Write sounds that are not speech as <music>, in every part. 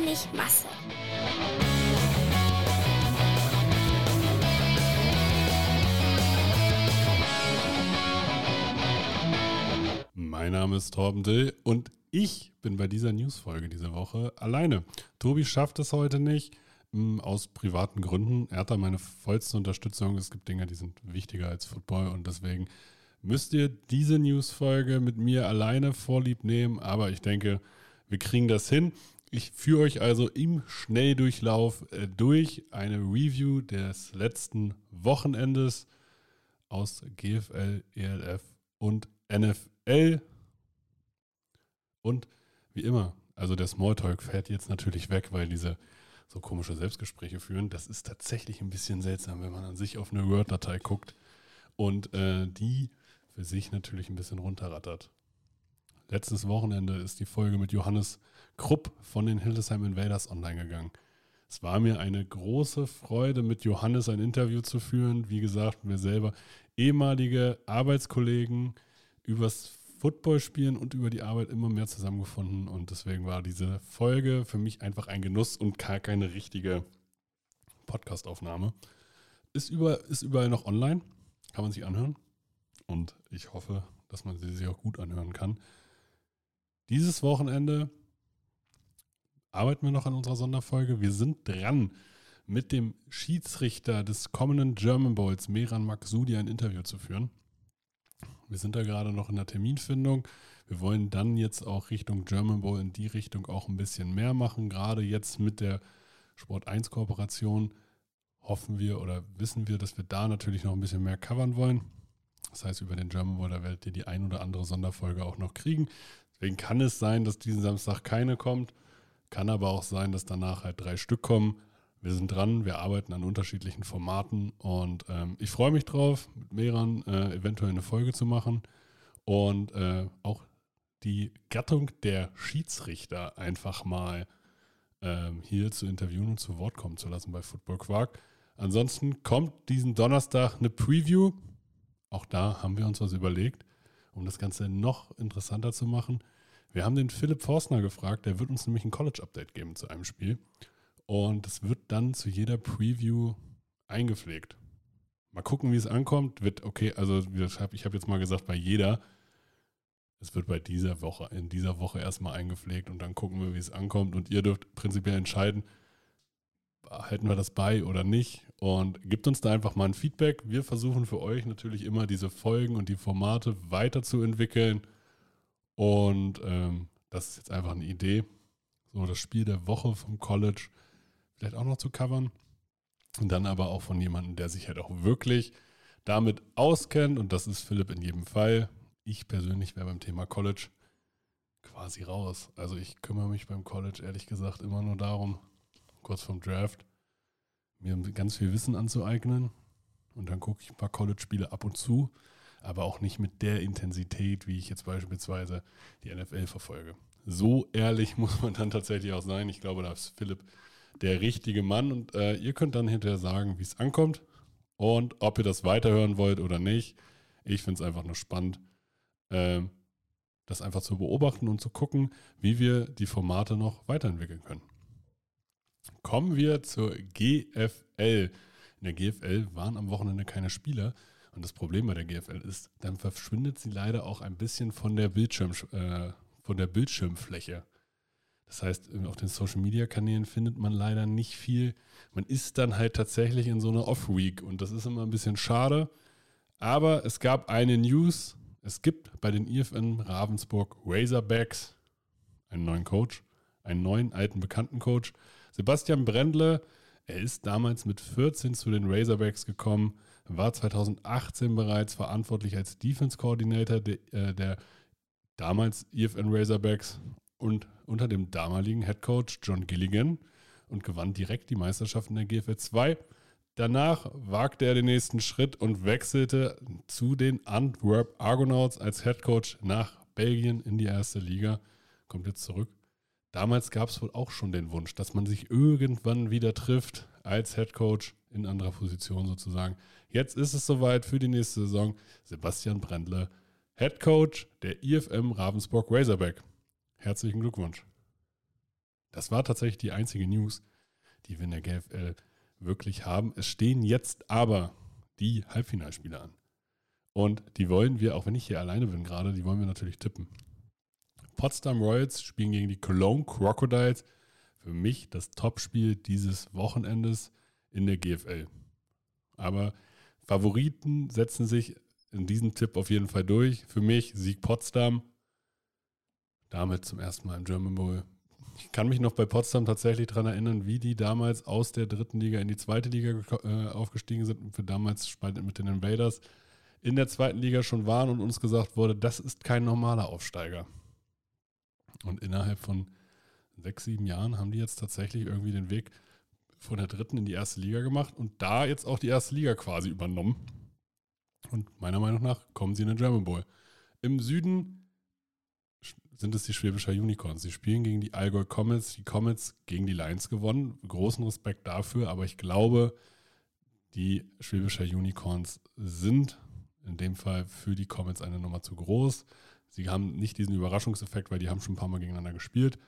Wenig Masse. Mein Name ist Torben Dill und ich bin bei dieser Newsfolge diese Woche alleine. Tobi schafft es heute nicht, m, aus privaten Gründen. Er hat da meine vollste Unterstützung. Es gibt Dinge, die sind wichtiger als Football und deswegen müsst ihr diese Newsfolge mit mir alleine vorlieb nehmen. Aber ich denke, wir kriegen das hin. Ich führe euch also im Schnelldurchlauf äh, durch eine Review des letzten Wochenendes aus GFL, ELF und NFL. Und wie immer, also der Smalltalk fährt jetzt natürlich weg, weil diese so komische Selbstgespräche führen. Das ist tatsächlich ein bisschen seltsam, wenn man an sich auf eine Word-Datei guckt und äh, die für sich natürlich ein bisschen runterrattert. Letztes Wochenende ist die Folge mit Johannes Krupp von den Hildesheim Invaders online gegangen. Es war mir eine große Freude, mit Johannes ein Interview zu führen. Wie gesagt, wir selber ehemalige Arbeitskollegen übers Footballspielen und über die Arbeit immer mehr zusammengefunden. Und deswegen war diese Folge für mich einfach ein Genuss und gar keine richtige Podcastaufnahme. Ist, über, ist überall noch online, kann man sich anhören. Und ich hoffe, dass man sie sich auch gut anhören kann. Dieses Wochenende arbeiten wir noch an unserer Sonderfolge. Wir sind dran, mit dem Schiedsrichter des kommenden German Bowls, Meran Maksudi, ein Interview zu führen. Wir sind da gerade noch in der Terminfindung. Wir wollen dann jetzt auch Richtung German Bowl in die Richtung auch ein bisschen mehr machen. Gerade jetzt mit der Sport 1 Kooperation hoffen wir oder wissen wir, dass wir da natürlich noch ein bisschen mehr covern wollen. Das heißt, über den German Bowl, da werdet ihr die ein oder andere Sonderfolge auch noch kriegen. Deswegen kann es sein, dass diesen Samstag keine kommt. Kann aber auch sein, dass danach halt drei Stück kommen. Wir sind dran, wir arbeiten an unterschiedlichen Formaten und ähm, ich freue mich drauf, mit Meran äh, eventuell eine Folge zu machen und äh, auch die Gattung der Schiedsrichter einfach mal ähm, hier zu interviewen und zu Wort kommen zu lassen bei Football Quark. Ansonsten kommt diesen Donnerstag eine Preview. Auch da haben wir uns was überlegt, um das Ganze noch interessanter zu machen. Wir haben den Philipp Forstner gefragt, der wird uns nämlich ein College-Update geben zu einem Spiel. Und es wird dann zu jeder Preview eingepflegt. Mal gucken, wie es ankommt. Wird okay, also ich habe hab jetzt mal gesagt, bei jeder. Es wird bei dieser Woche, in dieser Woche erstmal eingepflegt und dann gucken wir, wie es ankommt. Und ihr dürft prinzipiell entscheiden, halten wir das bei oder nicht. Und gebt uns da einfach mal ein Feedback. Wir versuchen für euch natürlich immer diese Folgen und die Formate weiterzuentwickeln. Und ähm, das ist jetzt einfach eine Idee. So, das Spiel der Woche vom College vielleicht auch noch zu covern. Und dann aber auch von jemandem, der sich halt auch wirklich damit auskennt. Und das ist Philipp in jedem Fall. Ich persönlich wäre beim Thema College quasi raus. Also ich kümmere mich beim College ehrlich gesagt immer nur darum, kurz vom Draft, mir ganz viel Wissen anzueignen. Und dann gucke ich ein paar College-Spiele ab und zu, aber auch nicht mit der Intensität, wie ich jetzt beispielsweise die NFL verfolge. So ehrlich <laughs> muss man dann tatsächlich auch sein. Ich glaube, da ist Philipp der richtige Mann. Und äh, ihr könnt dann hinterher sagen, wie es ankommt und ob ihr das weiterhören wollt oder nicht. Ich finde es einfach nur spannend, äh, das einfach zu beobachten und zu gucken, wie wir die Formate noch weiterentwickeln können. Kommen wir zur GFL. In der GFL waren am Wochenende keine Spieler. Und das Problem bei der GFL ist, dann verschwindet sie leider auch ein bisschen von der, Bildschirm, äh, von der Bildschirmfläche. Das heißt, auf den Social Media Kanälen findet man leider nicht viel. Man ist dann halt tatsächlich in so einer Off-Week und das ist immer ein bisschen schade. Aber es gab eine News. Es gibt bei den IFN Ravensburg Razorbacks einen neuen Coach, einen neuen alten bekannten Coach. Sebastian Brendle, er ist damals mit 14 zu den Razorbacks gekommen, war 2018 bereits verantwortlich als Defense Coordinator der, äh, der damals IFN Razorbacks und unter dem damaligen Head Coach John Gilligan und gewann direkt die Meisterschaft in der GFL 2. Danach wagte er den nächsten Schritt und wechselte zu den Antwerp Argonauts als Head Coach nach Belgien in die erste Liga. Kommt jetzt zurück. Damals gab es wohl auch schon den Wunsch, dass man sich irgendwann wieder trifft als Head Coach in anderer Position sozusagen. Jetzt ist es soweit für die nächste Saison. Sebastian Brendle, Head Coach der IFM Ravensburg Razorback. Herzlichen Glückwunsch. Das war tatsächlich die einzige News, die wir in der GFL wirklich haben. Es stehen jetzt aber die Halbfinalspiele an. Und die wollen wir, auch wenn ich hier alleine bin gerade, die wollen wir natürlich tippen. Potsdam Royals spielen gegen die Cologne Crocodiles. Für mich das Topspiel dieses Wochenendes in der GFL. Aber Favoriten setzen sich in diesem Tipp auf jeden Fall durch. Für mich Sieg Potsdam damit zum ersten Mal im German Bowl. Ich kann mich noch bei Potsdam tatsächlich daran erinnern, wie die damals aus der dritten Liga in die zweite Liga äh, aufgestiegen sind und für damals mit den Invaders in der zweiten Liga schon waren und uns gesagt wurde, das ist kein normaler Aufsteiger. Und innerhalb von sechs, sieben Jahren haben die jetzt tatsächlich irgendwie den Weg von der dritten in die erste Liga gemacht und da jetzt auch die erste Liga quasi übernommen. Und meiner Meinung nach kommen sie in den German Bowl. Im Süden sind es die Schwäbischer Unicorns. Sie spielen gegen die Allgäu Comets, die Comets gegen die Lions gewonnen. Großen Respekt dafür, aber ich glaube, die Schwäbischer Unicorns sind in dem Fall für die Comets eine Nummer zu groß. Sie haben nicht diesen Überraschungseffekt, weil die haben schon ein paar Mal gegeneinander gespielt.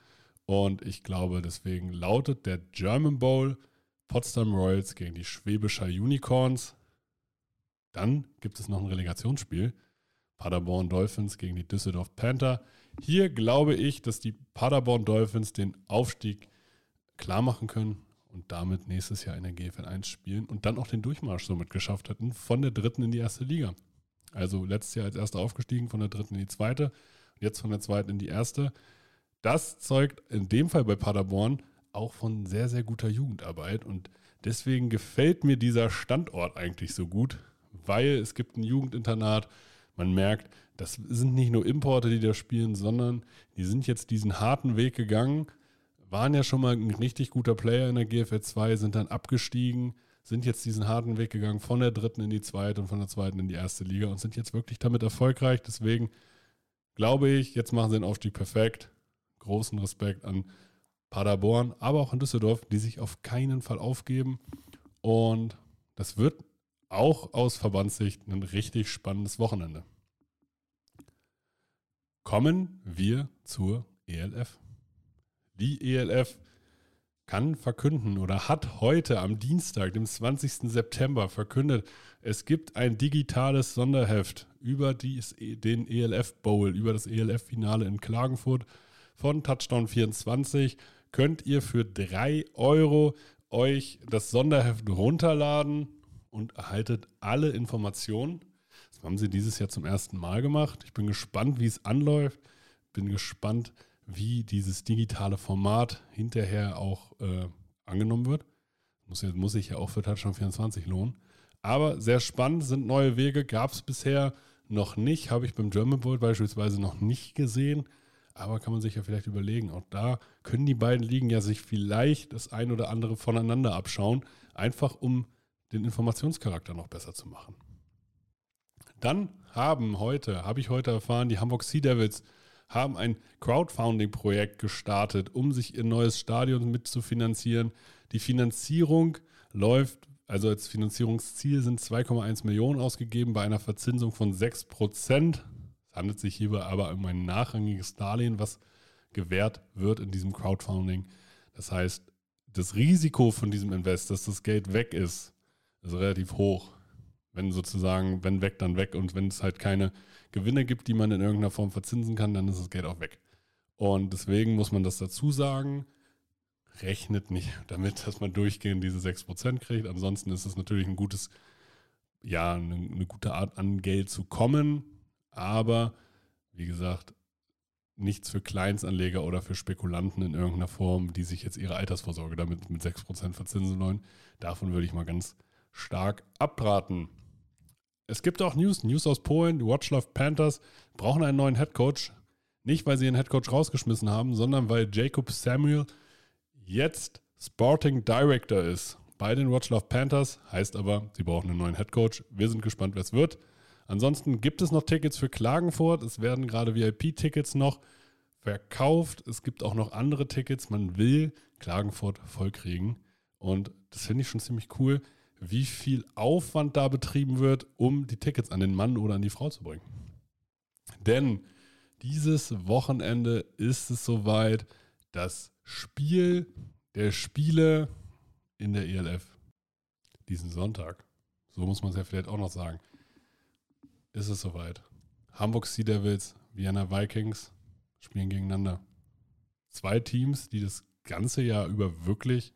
Und ich glaube, deswegen lautet der German Bowl Potsdam Royals gegen die Schwäbischer Unicorns. Dann gibt es noch ein Relegationsspiel. Paderborn Dolphins gegen die Düsseldorf Panther. Hier glaube ich, dass die Paderborn Dolphins den Aufstieg klar machen können und damit nächstes Jahr in der GFL 1 spielen und dann auch den Durchmarsch somit geschafft hätten von der dritten in die erste Liga. Also letztes Jahr als erster aufgestiegen, von der dritten in die zweite und jetzt von der zweiten in die erste. Das zeugt in dem Fall bei Paderborn auch von sehr, sehr guter Jugendarbeit und deswegen gefällt mir dieser Standort eigentlich so gut, weil es gibt ein Jugendinternat, man merkt, das sind nicht nur Importe, die da spielen, sondern die sind jetzt diesen harten Weg gegangen, waren ja schon mal ein richtig guter Player in der GFL 2, sind dann abgestiegen, sind jetzt diesen harten Weg gegangen von der dritten in die zweite und von der zweiten in die erste Liga und sind jetzt wirklich damit erfolgreich. Deswegen glaube ich, jetzt machen sie den Aufstieg perfekt. Großen Respekt an Paderborn, aber auch an Düsseldorf, die sich auf keinen Fall aufgeben. Und das wird auch aus Verbandssicht ein richtig spannendes Wochenende. Kommen wir zur ELF. Die ELF kann verkünden oder hat heute am Dienstag, dem 20. September, verkündet, es gibt ein digitales Sonderheft über dies, den ELF Bowl, über das ELF-Finale in Klagenfurt von Touchdown 24. Könnt ihr für 3 Euro euch das Sonderheft runterladen und erhaltet alle Informationen. Das haben sie dieses Jahr zum ersten Mal gemacht. Ich bin gespannt, wie es anläuft. Bin gespannt, wie dieses digitale Format hinterher auch äh, angenommen wird. Muss, muss sich ja auch für Touchdown 24 lohnen. Aber sehr spannend sind neue Wege. Gab es bisher noch nicht. Habe ich beim German Bowl beispielsweise noch nicht gesehen. Aber kann man sich ja vielleicht überlegen. Auch da können die beiden Ligen ja sich vielleicht das ein oder andere voneinander abschauen. Einfach um den Informationscharakter noch besser zu machen. Dann haben heute, habe ich heute erfahren, die Hamburg Sea Devils haben ein Crowdfunding-Projekt gestartet, um sich ihr neues Stadion mitzufinanzieren. Die Finanzierung läuft, also als Finanzierungsziel sind 2,1 Millionen ausgegeben bei einer Verzinsung von 6 Prozent. Es handelt sich hierbei aber um ein nachrangiges Darlehen, was gewährt wird in diesem Crowdfunding. Das heißt, das Risiko von diesem Invest, dass das Geld weg ist, ist relativ hoch. Wenn sozusagen, wenn weg, dann weg. Und wenn es halt keine Gewinne gibt, die man in irgendeiner Form verzinsen kann, dann ist das Geld auch weg. Und deswegen muss man das dazu sagen. Rechnet nicht <laughs> damit, dass man durchgehend diese 6% kriegt. Ansonsten ist es natürlich ein gutes, ja, eine, eine gute Art an Geld zu kommen. Aber wie gesagt, nichts für Kleinstanleger oder für Spekulanten in irgendeiner Form, die sich jetzt ihre Altersvorsorge damit mit 6% verzinsen wollen. Davon würde ich mal ganz stark abraten. Es gibt auch News, News aus Polen. Die Watchlove Panthers brauchen einen neuen Headcoach. Nicht, weil sie ihren Headcoach rausgeschmissen haben, sondern weil Jacob Samuel jetzt Sporting Director ist bei den Watchlove Panthers. Heißt aber, sie brauchen einen neuen Headcoach. Wir sind gespannt, wer es wird. Ansonsten gibt es noch Tickets für Klagenfurt. Es werden gerade VIP-Tickets noch verkauft. Es gibt auch noch andere Tickets. Man will Klagenfurt vollkriegen. Und das finde ich schon ziemlich cool, wie viel Aufwand da betrieben wird, um die Tickets an den Mann oder an die Frau zu bringen. Denn dieses Wochenende ist es soweit, das Spiel der Spiele in der ELF. Diesen Sonntag. So muss man es ja vielleicht auch noch sagen ist es soweit. Hamburg Sea Devils, Vienna Vikings spielen gegeneinander. Zwei Teams, die das ganze Jahr über wirklich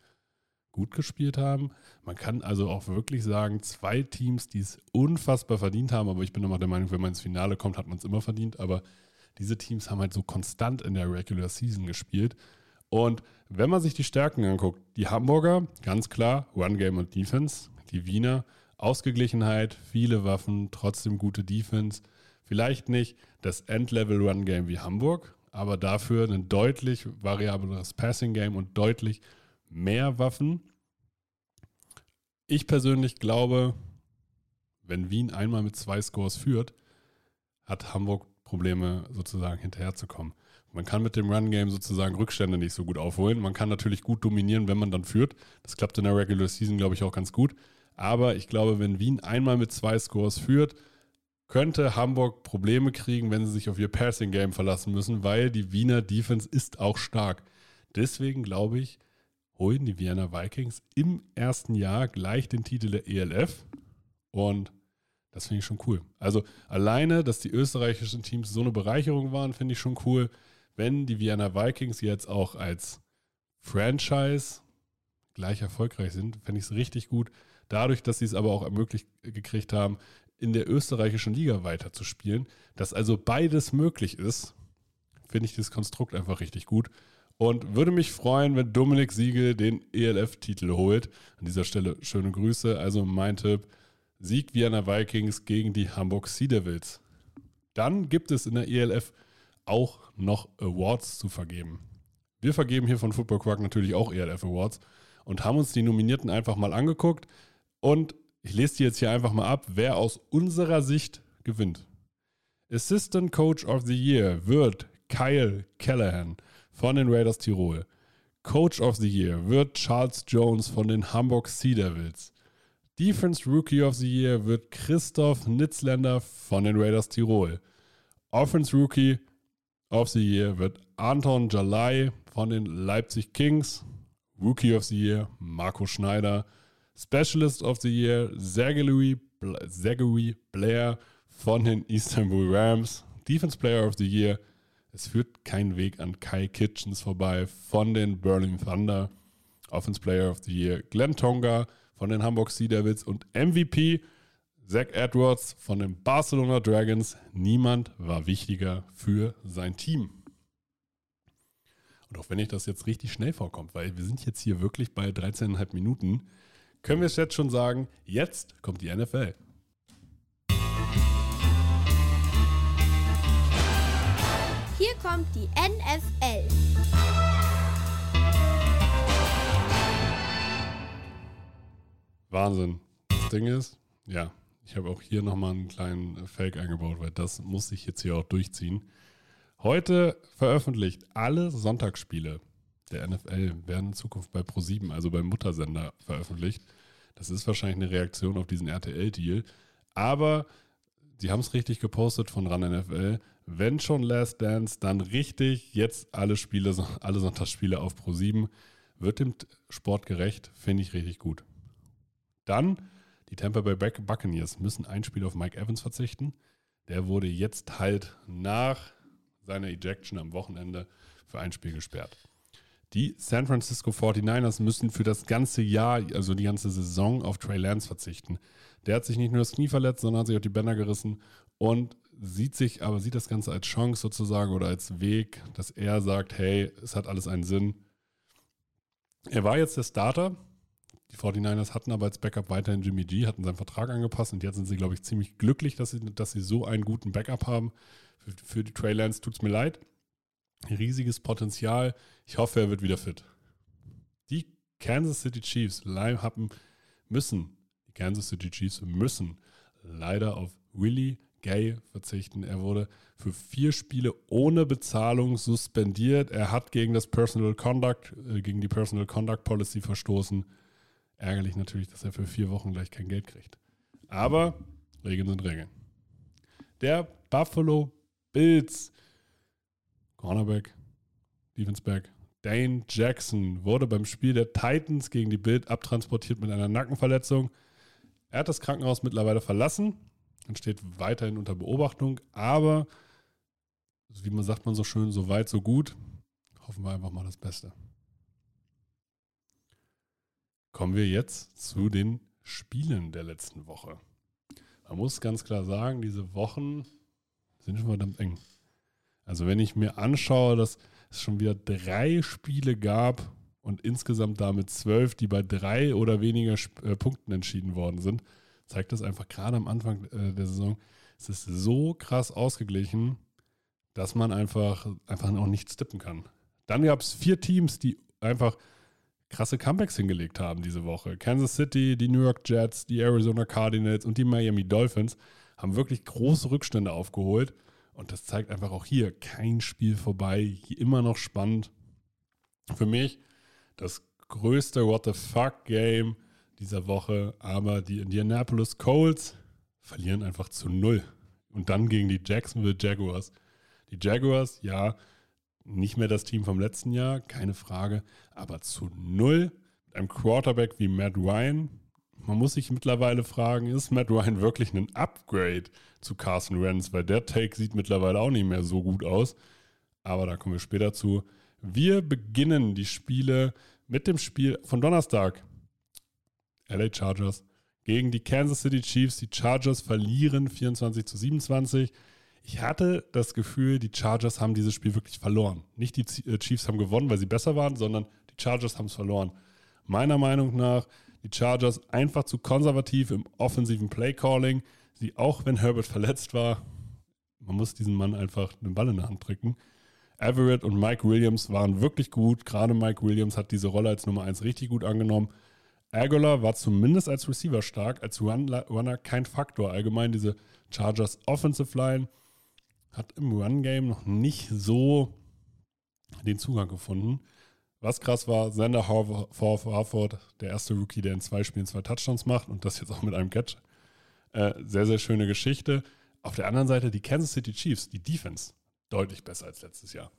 gut gespielt haben. Man kann also auch wirklich sagen, zwei Teams, die es unfassbar verdient haben, aber ich bin immer der Meinung, wenn man ins Finale kommt, hat man es immer verdient. Aber diese Teams haben halt so konstant in der Regular Season gespielt. Und wenn man sich die Stärken anguckt, die Hamburger, ganz klar, One Game und Defense, die Wiener, Ausgeglichenheit, viele Waffen, trotzdem gute Defense. Vielleicht nicht das Endlevel-Run-Game wie Hamburg, aber dafür ein deutlich variableres Passing-Game und deutlich mehr Waffen. Ich persönlich glaube, wenn Wien einmal mit zwei Scores führt, hat Hamburg Probleme sozusagen hinterherzukommen. Man kann mit dem Run-Game sozusagen Rückstände nicht so gut aufholen. Man kann natürlich gut dominieren, wenn man dann führt. Das klappt in der Regular Season, glaube ich, auch ganz gut. Aber ich glaube, wenn Wien einmal mit zwei Scores führt, könnte Hamburg Probleme kriegen, wenn sie sich auf ihr Passing Game verlassen müssen, weil die Wiener Defense ist auch stark. Deswegen glaube ich, holen die Wiener Vikings im ersten Jahr gleich den Titel der ELF und das finde ich schon cool. Also alleine, dass die österreichischen Teams so eine Bereicherung waren, finde ich schon cool. Wenn die Vienna Vikings jetzt auch als Franchise gleich erfolgreich sind, fände ich es richtig gut. Dadurch, dass sie es aber auch ermöglicht gekriegt haben, in der österreichischen Liga weiterzuspielen, dass also beides möglich ist, finde ich das Konstrukt einfach richtig gut. Und würde mich freuen, wenn Dominik Siegel den ELF-Titel holt. An dieser Stelle schöne Grüße. Also mein Tipp: Sieg Vienna Vikings gegen die Hamburg Sea Devils. Dann gibt es in der ELF auch noch Awards zu vergeben. Wir vergeben hier von Football Quark natürlich auch ELF Awards und haben uns die Nominierten einfach mal angeguckt. Und ich lese die jetzt hier einfach mal ab, wer aus unserer Sicht gewinnt. Assistant Coach of the Year wird Kyle Callahan von den Raiders Tirol. Coach of the Year wird Charles Jones von den Hamburg Sea Devils. Defense Rookie of the Year wird Christoph Nitzländer von den Raiders Tirol. Offense Rookie of the Year wird Anton Jalai von den Leipzig Kings. Rookie of the Year Marco Schneider Specialist of the Year, Zachary, Blair von den Istanbul Rams. Defense Player of the Year, es führt kein Weg an Kai Kitchens vorbei von den Berlin Thunder. Offense Player of the Year, Glenn Tonga von den Hamburg Sea Devils und MVP Zach Edwards von den Barcelona Dragons. Niemand war wichtiger für sein Team. Und auch wenn ich das jetzt richtig schnell vorkommt, weil wir sind jetzt hier wirklich bei 13,5 Minuten, können wir es jetzt schon sagen, jetzt kommt die NFL. Hier kommt die NFL. Wahnsinn. Das Ding ist, ja, ich habe auch hier nochmal einen kleinen Fake eingebaut, weil das muss ich jetzt hier auch durchziehen. Heute veröffentlicht alle Sonntagsspiele der NFL werden in Zukunft bei Pro7, also beim Muttersender, veröffentlicht. Das ist wahrscheinlich eine Reaktion auf diesen RTL-Deal. Aber sie haben es richtig gepostet von RAN NFL. Wenn schon Last Dance, dann richtig jetzt alle Spiele, alle Sonntagsspiele auf Pro7. Wird dem Sport gerecht, finde ich richtig gut. Dann Die Tampa Bay Buccaneers müssen ein Spiel auf Mike Evans verzichten. Der wurde jetzt halt nach seiner Ejection am Wochenende für ein Spiel gesperrt. Die San Francisco 49ers müssen für das ganze Jahr, also die ganze Saison, auf Trey Lance verzichten. Der hat sich nicht nur das Knie verletzt, sondern hat sich auch die Bänder gerissen und sieht sich, aber sieht das Ganze als Chance sozusagen oder als Weg, dass er sagt, hey, es hat alles einen Sinn. Er war jetzt der Starter. Die 49ers hatten aber als Backup weiterhin Jimmy G, hatten seinen Vertrag angepasst und jetzt sind sie, glaube ich, ziemlich glücklich, dass sie, dass sie so einen guten Backup haben. Für, für die Trey Lance tut es mir leid. Riesiges Potenzial. Ich hoffe, er wird wieder fit. Die Kansas City Chiefs müssen, die Kansas City Chiefs müssen leider auf Willie Gay verzichten. Er wurde für vier Spiele ohne Bezahlung suspendiert. Er hat gegen das Personal Conduct, äh, gegen die Personal Conduct Policy verstoßen. Ärgerlich natürlich, dass er für vier Wochen gleich kein Geld kriegt. Aber Regeln sind Regeln. Der Buffalo Bills Cornerback, Defenseback, Dane Jackson wurde beim Spiel der Titans gegen die Bild abtransportiert mit einer Nackenverletzung. Er hat das Krankenhaus mittlerweile verlassen und steht weiterhin unter Beobachtung, aber wie man sagt man so schön, so weit, so gut. Hoffen wir einfach mal das Beste. Kommen wir jetzt zu den Spielen der letzten Woche. Man muss ganz klar sagen, diese Wochen sind schon verdammt eng. Also wenn ich mir anschaue, dass es schon wieder drei Spiele gab und insgesamt damit zwölf, die bei drei oder weniger äh, Punkten entschieden worden sind, zeigt das einfach gerade am Anfang äh, der Saison, es ist so krass ausgeglichen, dass man einfach, einfach auch nichts tippen kann. Dann gab es vier Teams, die einfach krasse Comebacks hingelegt haben diese Woche. Kansas City, die New York Jets, die Arizona Cardinals und die Miami Dolphins haben wirklich große Rückstände aufgeholt. Und das zeigt einfach auch hier kein Spiel vorbei, immer noch spannend. Für mich das größte What the fuck Game dieser Woche, aber die Indianapolis Colts verlieren einfach zu null. Und dann gegen die Jacksonville Jaguars. Die Jaguars, ja, nicht mehr das Team vom letzten Jahr, keine Frage, aber zu null mit einem Quarterback wie Matt Ryan. Man muss sich mittlerweile fragen, ist Matt Ryan wirklich ein Upgrade zu Carson Wentz? Weil der Take sieht mittlerweile auch nicht mehr so gut aus. Aber da kommen wir später zu. Wir beginnen die Spiele mit dem Spiel von Donnerstag. LA Chargers gegen die Kansas City Chiefs. Die Chargers verlieren 24 zu 27. Ich hatte das Gefühl, die Chargers haben dieses Spiel wirklich verloren. Nicht die äh, Chiefs haben gewonnen, weil sie besser waren, sondern die Chargers haben es verloren. Meiner Meinung nach die Chargers einfach zu konservativ im offensiven Playcalling. Sie, auch wenn Herbert verletzt war, man muss diesem Mann einfach den Ball in der Hand drücken. Everett und Mike Williams waren wirklich gut. Gerade Mike Williams hat diese Rolle als Nummer 1 richtig gut angenommen. Aguilar war zumindest als Receiver stark, als Runner kein Faktor. Allgemein diese Chargers Offensive Line hat im Run-Game noch nicht so den Zugang gefunden. Was krass war, Sander Harford, der erste Rookie, der in zwei Spielen zwei Touchdowns macht und das jetzt auch mit einem Catch. Äh, sehr, sehr schöne Geschichte. Auf der anderen Seite die Kansas City Chiefs, die Defense, deutlich besser als letztes Jahr.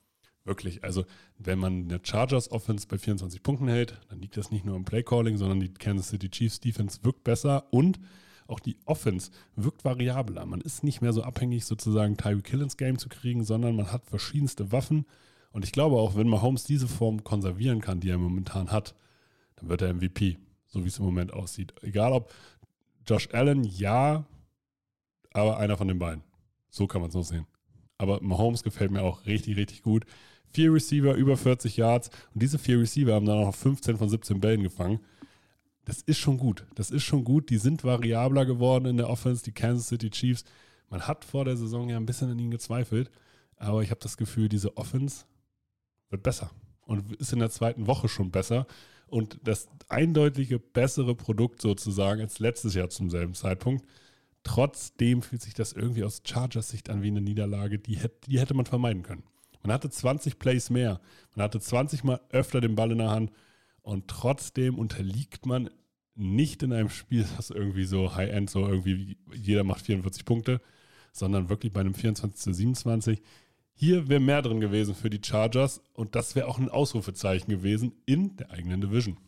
Wirklich, also wenn man eine Chargers Offense bei 24 Punkten hält, dann liegt das nicht nur im Playcalling, sondern die Kansas City Chiefs Defense wirkt besser und auch die Offense wirkt variabler. Man ist nicht mehr so abhängig, sozusagen Tyreek Kill ins Game zu kriegen, sondern man hat verschiedenste Waffen. Und ich glaube auch, wenn Mahomes diese Form konservieren kann, die er momentan hat, dann wird er MVP, so wie es im Moment aussieht. Egal ob Josh Allen, ja, aber einer von den beiden. So kann man es noch sehen. Aber Mahomes gefällt mir auch richtig, richtig gut. Vier Receiver, über 40 Yards. Und diese vier Receiver haben dann auch 15 von 17 Bällen gefangen. Das ist schon gut. Das ist schon gut. Die sind variabler geworden in der Offense, die Kansas City Chiefs. Man hat vor der Saison ja ein bisschen an ihnen gezweifelt. Aber ich habe das Gefühl, diese Offense wird besser. Und ist in der zweiten Woche schon besser. Und das eindeutige bessere Produkt sozusagen als letztes Jahr zum selben Zeitpunkt. Trotzdem fühlt sich das irgendwie aus Chargers Sicht an wie eine Niederlage, die, die hätte man vermeiden können. Man hatte 20 Plays mehr. Man hatte 20 Mal öfter den Ball in der Hand. Und trotzdem unterliegt man nicht in einem Spiel, das irgendwie so High-End, so irgendwie jeder macht 44 Punkte, sondern wirklich bei einem 24 zu 27. Hier wäre mehr drin gewesen für die Chargers und das wäre auch ein Ausrufezeichen gewesen in der eigenen Division.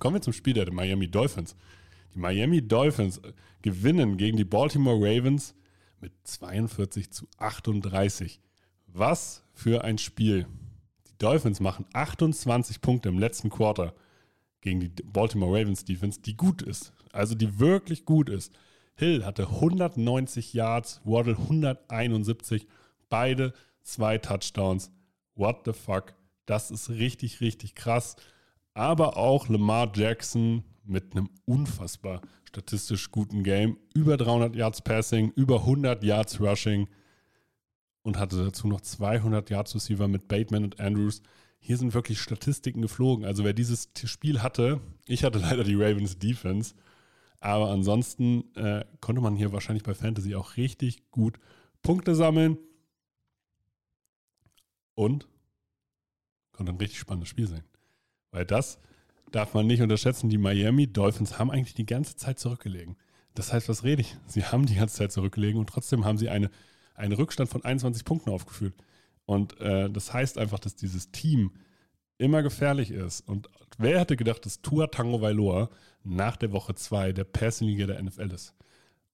Kommen wir zum Spiel der Miami Dolphins. Die Miami Dolphins gewinnen gegen die Baltimore Ravens mit 42 zu 38. Was für ein Spiel. Die Dolphins machen 28 Punkte im letzten Quarter gegen die Baltimore Ravens Defense, die gut ist. Also die wirklich gut ist. Hill hatte 190 Yards, Waddle 171, beide zwei Touchdowns. What the fuck? Das ist richtig, richtig krass. Aber auch Lamar Jackson mit einem unfassbar statistisch guten Game. Über 300 Yards Passing, über 100 Yards Rushing und hatte dazu noch 200 Yards Receiver mit Bateman und Andrews. Hier sind wirklich Statistiken geflogen. Also wer dieses Spiel hatte, ich hatte <laughs> leider die Ravens Defense, aber ansonsten äh, konnte man hier wahrscheinlich bei Fantasy auch richtig gut Punkte sammeln und konnte ein richtig spannendes Spiel sein. Weil das darf man nicht unterschätzen. Die Miami Dolphins haben eigentlich die ganze Zeit zurückgelegen. Das heißt, was rede ich? Sie haben die ganze Zeit zurückgelegen und trotzdem haben sie eine, einen Rückstand von 21 Punkten aufgeführt. Und äh, das heißt einfach, dass dieses Team immer gefährlich ist. Und wer hätte gedacht, dass Tua Tango Vailoa nach der Woche 2 der Passing-Liga der NFL ist?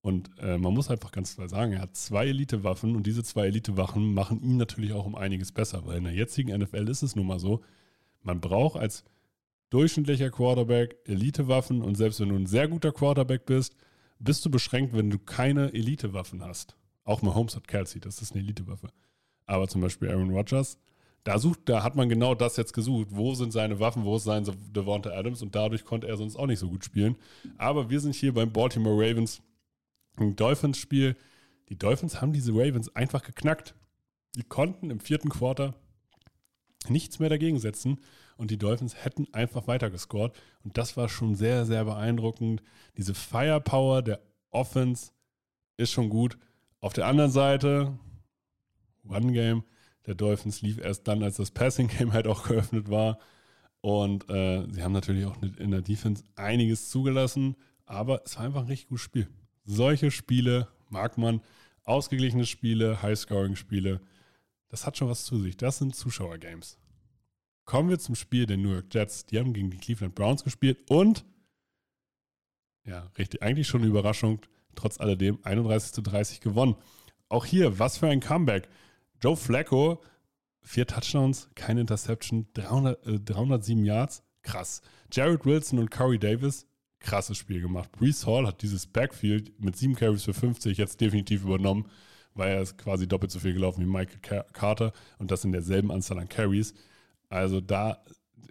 Und äh, man muss einfach ganz klar sagen, er hat zwei Elite-Waffen und diese zwei Elite-Waffen machen ihn natürlich auch um einiges besser, weil in der jetzigen NFL ist es nun mal so, man braucht als durchschnittlicher Quarterback Elite-Waffen und selbst wenn du ein sehr guter Quarterback bist, bist du beschränkt, wenn du keine Elite-Waffen hast. Auch Mahomes hat Kelsey, das ist eine Elite-Waffe. Aber zum Beispiel Aaron Rodgers, da sucht, da hat man genau das jetzt gesucht. Wo sind seine Waffen, wo ist sein Devonta Adams und dadurch konnte er sonst auch nicht so gut spielen. Aber wir sind hier beim Baltimore Ravens Dolphins Spiel. Die Dolphins haben diese Ravens einfach geknackt. Die konnten im vierten Quarter nichts mehr dagegen setzen und die Dolphins hätten einfach weitergescored. Und das war schon sehr, sehr beeindruckend. Diese Firepower der Offense ist schon gut. Auf der anderen Seite, One Game der Dolphins lief erst dann, als das Passing Game halt auch geöffnet war. Und äh, sie haben natürlich auch in der Defense einiges zugelassen, aber es war einfach ein richtig gutes Spiel. Solche Spiele mag man. Ausgeglichene Spiele, High-Scoring-Spiele, das hat schon was zu sich. Das sind Zuschauer-Games. Kommen wir zum Spiel der New York Jets. Die haben gegen die Cleveland Browns gespielt und, ja, richtig, eigentlich schon eine Überraschung, trotz alledem 31 zu 30 gewonnen. Auch hier, was für ein Comeback. Joe Flacco, vier Touchdowns, keine Interception, 300, äh, 307 Yards, krass. Jared Wilson und Corey Davis, krasses Spiel gemacht. Brees Hall hat dieses Backfield mit sieben Carries für 50 jetzt definitiv übernommen, weil er ist quasi doppelt so viel gelaufen wie Michael Carter und das in derselben Anzahl an Carries. Also da,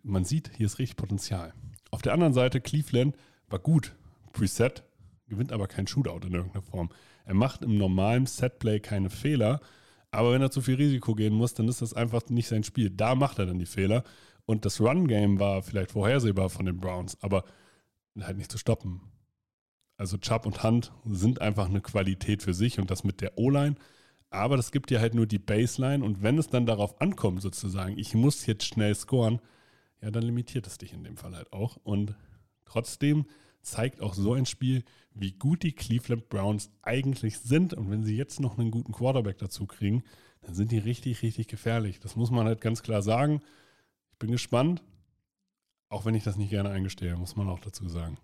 man sieht, hier ist richtig Potenzial. Auf der anderen Seite, Cleveland war gut. Preset gewinnt aber kein Shootout in irgendeiner Form. Er macht im normalen Setplay keine Fehler, aber wenn er zu viel Risiko gehen muss, dann ist das einfach nicht sein Spiel. Da macht er dann die Fehler. Und das Run-Game war vielleicht vorhersehbar von den Browns, aber halt nicht zu stoppen. Also Chubb und Hunt sind einfach eine Qualität für sich und das mit der O-Line. Aber das gibt dir halt nur die Baseline und wenn es dann darauf ankommt, sozusagen, ich muss jetzt schnell scoren, ja, dann limitiert es dich in dem Fall halt auch. Und trotzdem zeigt auch so ein Spiel, wie gut die Cleveland Browns eigentlich sind. Und wenn sie jetzt noch einen guten Quarterback dazu kriegen, dann sind die richtig, richtig gefährlich. Das muss man halt ganz klar sagen. Ich bin gespannt, auch wenn ich das nicht gerne eingestehe, muss man auch dazu sagen.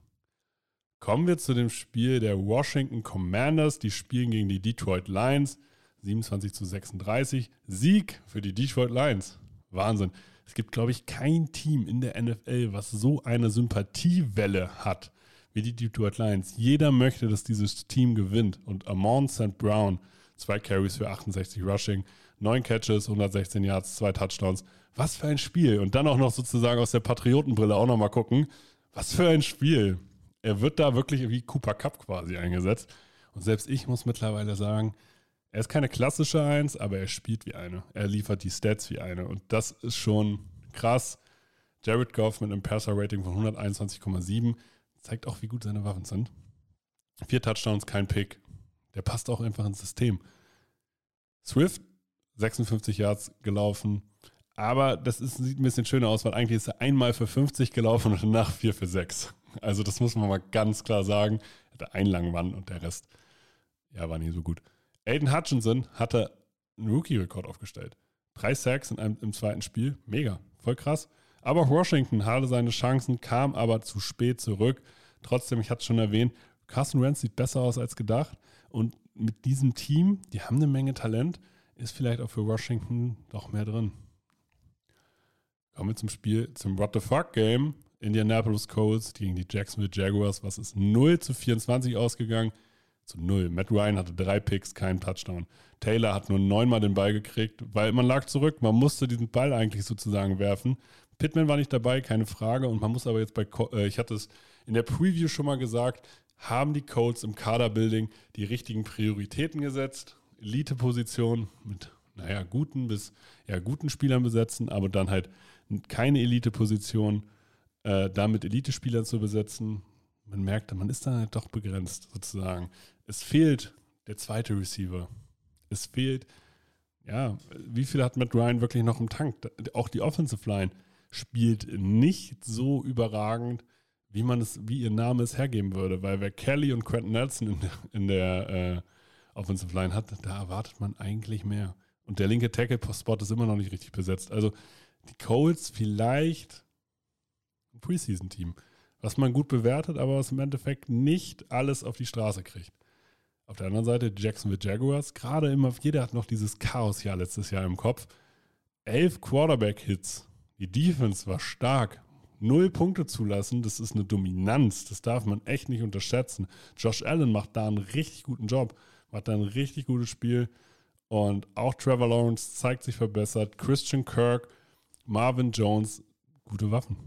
Kommen wir zu dem Spiel der Washington Commanders. Die spielen gegen die Detroit Lions. 27 zu 36. Sieg für die Detroit Lions. Wahnsinn. Es gibt, glaube ich, kein Team in der NFL, was so eine Sympathiewelle hat wie die Detroit Lions. Jeder möchte, dass dieses Team gewinnt. Und Amon St. Brown, zwei Carries für 68 Rushing, neun Catches, 116 Yards, zwei Touchdowns. Was für ein Spiel. Und dann auch noch sozusagen aus der Patriotenbrille auch nochmal gucken. Was für ein Spiel. Er wird da wirklich wie Cooper Cup quasi eingesetzt. Und selbst ich muss mittlerweile sagen, er ist keine klassische Eins, aber er spielt wie eine. Er liefert die Stats wie eine. Und das ist schon krass. Jared Goff mit einem Passer-Rating von 121,7 zeigt auch, wie gut seine Waffen sind. Vier Touchdowns, kein Pick. Der passt auch einfach ins System. Swift, 56 Yards gelaufen. Aber das ist, sieht ein bisschen schöner aus, weil eigentlich ist er einmal für 50 gelaufen und danach 4 für 6. Also das muss man mal ganz klar sagen. Er hatte einen langen Mann und der Rest, ja, war nicht so gut. Aiden Hutchinson hatte einen Rookie-Rekord aufgestellt. Drei Sacks in einem, im zweiten Spiel. Mega, voll krass. Aber auch Washington hatte seine Chancen, kam aber zu spät zurück. Trotzdem, ich hatte es schon erwähnt, Carson Wentz sieht besser aus als gedacht. Und mit diesem Team, die haben eine Menge Talent, ist vielleicht auch für Washington doch mehr drin. Kommen wir zum Spiel, zum What the Fuck Game. Indianapolis Colts gegen die Jacksonville Jaguars. Was ist 0 zu 24 ausgegangen? Zu 0. Matt Ryan hatte drei Picks, keinen Touchdown. Taylor hat nur neunmal den Ball gekriegt, weil man lag zurück. Man musste diesen Ball eigentlich sozusagen werfen. Pittman war nicht dabei, keine Frage. Und man muss aber jetzt bei, äh, ich hatte es in der Preview schon mal gesagt, haben die Colts im Kaderbuilding die richtigen Prioritäten gesetzt. Elite-Position mit, naja, guten bis ja, guten Spielern besetzen, aber dann halt keine Elite-Position äh, damit Elite-Spielern zu besetzen. Man merkt, man ist dann halt doch begrenzt sozusagen. Es fehlt der zweite Receiver. Es fehlt, ja, wie viel hat Matt Ryan wirklich noch im Tank? Auch die Offensive Line spielt nicht so überragend, wie man es, wie ihr Name es hergeben würde, weil wer Kelly und Quentin Nelson in, in der äh, Offensive Line hat, da erwartet man eigentlich mehr. Und der linke Tackle-Spot ist immer noch nicht richtig besetzt. Also die Colts vielleicht ein Preseason-Team, was man gut bewertet, aber was im Endeffekt nicht alles auf die Straße kriegt. Auf der anderen Seite Jacksonville Jaguars, gerade immer, jeder hat noch dieses Chaos-Jahr letztes Jahr im Kopf. Elf Quarterback-Hits. Die Defense war stark. Null Punkte zulassen, das ist eine Dominanz. Das darf man echt nicht unterschätzen. Josh Allen macht da einen richtig guten Job, macht da ein richtig gutes Spiel. Und auch Trevor Lawrence zeigt sich verbessert. Christian Kirk, Marvin Jones, gute Waffen.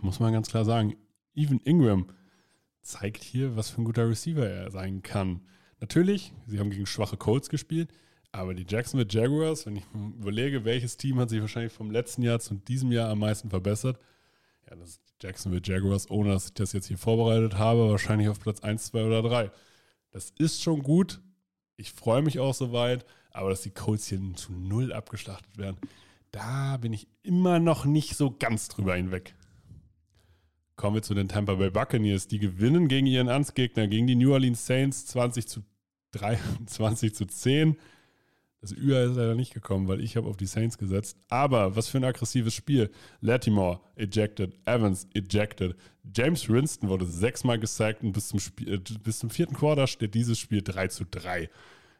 Muss man ganz klar sagen. Even Ingram zeigt hier, was für ein guter Receiver er sein kann. Natürlich, sie haben gegen schwache Colts gespielt, aber die Jacksonville Jaguars, wenn ich überlege, welches Team hat sich wahrscheinlich vom letzten Jahr zu diesem Jahr am meisten verbessert, ja, das ist Jacksonville Jaguars, ohne dass ich das jetzt hier vorbereitet habe, wahrscheinlich auf Platz 1, 2 oder 3. Das ist schon gut. Ich freue mich auch soweit, aber dass die Colts hier zu null abgeschlachtet werden, da bin ich immer noch nicht so ganz drüber hinweg. Kommen wir zu den Tampa Bay Buccaneers. Die gewinnen gegen ihren Amtsgegner, gegen die New Orleans Saints 20 zu 23 <laughs> zu 10. Das Ü ist leider nicht gekommen, weil ich habe auf die Saints gesetzt. Aber was für ein aggressives Spiel. Latimore ejected, Evans ejected. James Winston wurde sechsmal gesackt und bis zum, Spiel, äh, bis zum vierten Quarter steht dieses Spiel 3 zu 3.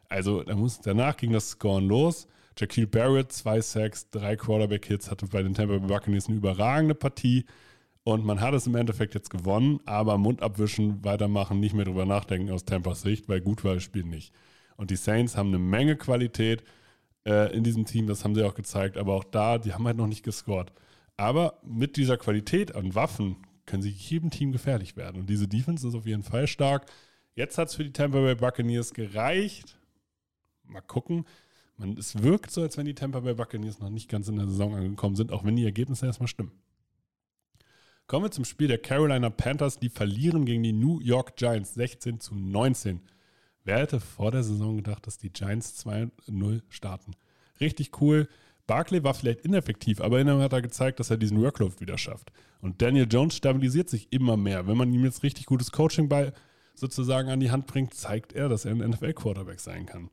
Also da muss, danach ging das Scoren los. Jaquil Barrett, zwei Sacks, drei Quarterback-Hits, hatte bei den Tampa Bay Buccaneers eine überragende Partie. Und man hat es im Endeffekt jetzt gewonnen, aber Mund abwischen, weitermachen, nicht mehr drüber nachdenken aus Tampas Sicht, weil gut war das Spiel nicht. Und die Saints haben eine Menge Qualität äh, in diesem Team, das haben sie auch gezeigt, aber auch da, die haben halt noch nicht gescored. Aber mit dieser Qualität an Waffen können sie jedem Team gefährlich werden. Und diese Defense ist auf jeden Fall stark. Jetzt hat es für die Tampa Bay Buccaneers gereicht. Mal gucken. Man, es wirkt so, als wenn die Tampa Bay Buccaneers noch nicht ganz in der Saison angekommen sind, auch wenn die Ergebnisse erstmal stimmen. Kommen wir zum Spiel der Carolina Panthers. Die verlieren gegen die New York Giants 16 zu 19. Wer hätte vor der Saison gedacht, dass die Giants 2-0 starten? Richtig cool. Barkley war vielleicht ineffektiv, aber immerhin hat er gezeigt, dass er diesen Workload wieder schafft. Und Daniel Jones stabilisiert sich immer mehr. Wenn man ihm jetzt richtig gutes Coaching bei sozusagen an die Hand bringt, zeigt er, dass er ein NFL-Quarterback sein kann.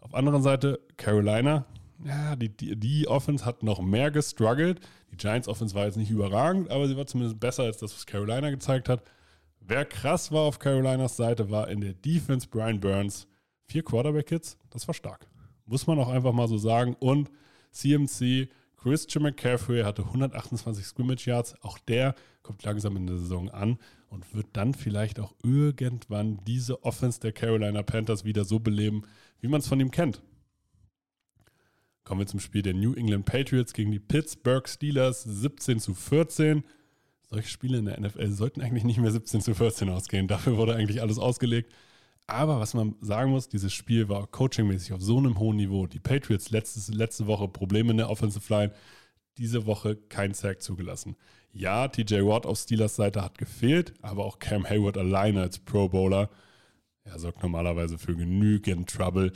Auf der anderen Seite Carolina, ja, die, die, die Offense hat noch mehr gestruggelt. Die Giants Offense war jetzt nicht überragend, aber sie war zumindest besser als das, was Carolina gezeigt hat. Wer krass war auf Carolinas Seite, war in der Defense Brian Burns. Vier Quarterback-Hits, das war stark. Muss man auch einfach mal so sagen. Und CMC, Christian McCaffrey hatte 128 Scrimmage Yards. Auch der kommt langsam in der Saison an und wird dann vielleicht auch irgendwann diese Offense der Carolina Panthers wieder so beleben, wie man es von ihm kennt. Kommen wir zum Spiel der New England Patriots gegen die Pittsburgh Steelers 17 zu 14. Solche Spiele in der NFL sollten eigentlich nicht mehr 17 zu 14 ausgehen. Dafür wurde eigentlich alles ausgelegt. Aber was man sagen muss, dieses Spiel war coachingmäßig auf so einem hohen Niveau. Die Patriots letztes, letzte Woche Probleme in der Offensive Line, diese Woche kein Sack zugelassen. Ja, TJ Watt auf Steelers Seite hat gefehlt, aber auch Cam Hayward alleine als Pro Bowler, er sorgt normalerweise für genügend Trouble.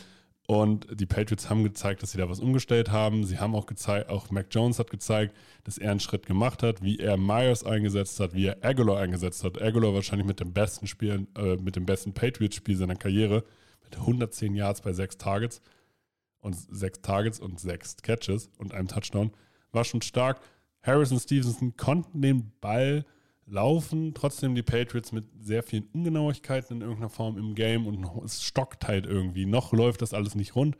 Und die Patriots haben gezeigt, dass sie da was umgestellt haben. Sie haben auch gezeigt, auch Mac Jones hat gezeigt, dass er einen Schritt gemacht hat, wie er Myers eingesetzt hat, wie er Aguilar eingesetzt hat. Aguilar wahrscheinlich mit dem besten Spiel, äh, mit dem besten Patriots-Spiel seiner Karriere, mit 110 Yards bei sechs Targets und sechs Targets und sechs Catches und einem Touchdown. War schon stark. Harrison Stevenson konnten den Ball laufen trotzdem die Patriots mit sehr vielen Ungenauigkeiten in irgendeiner Form im Game und es stockt halt irgendwie. Noch läuft das alles nicht rund.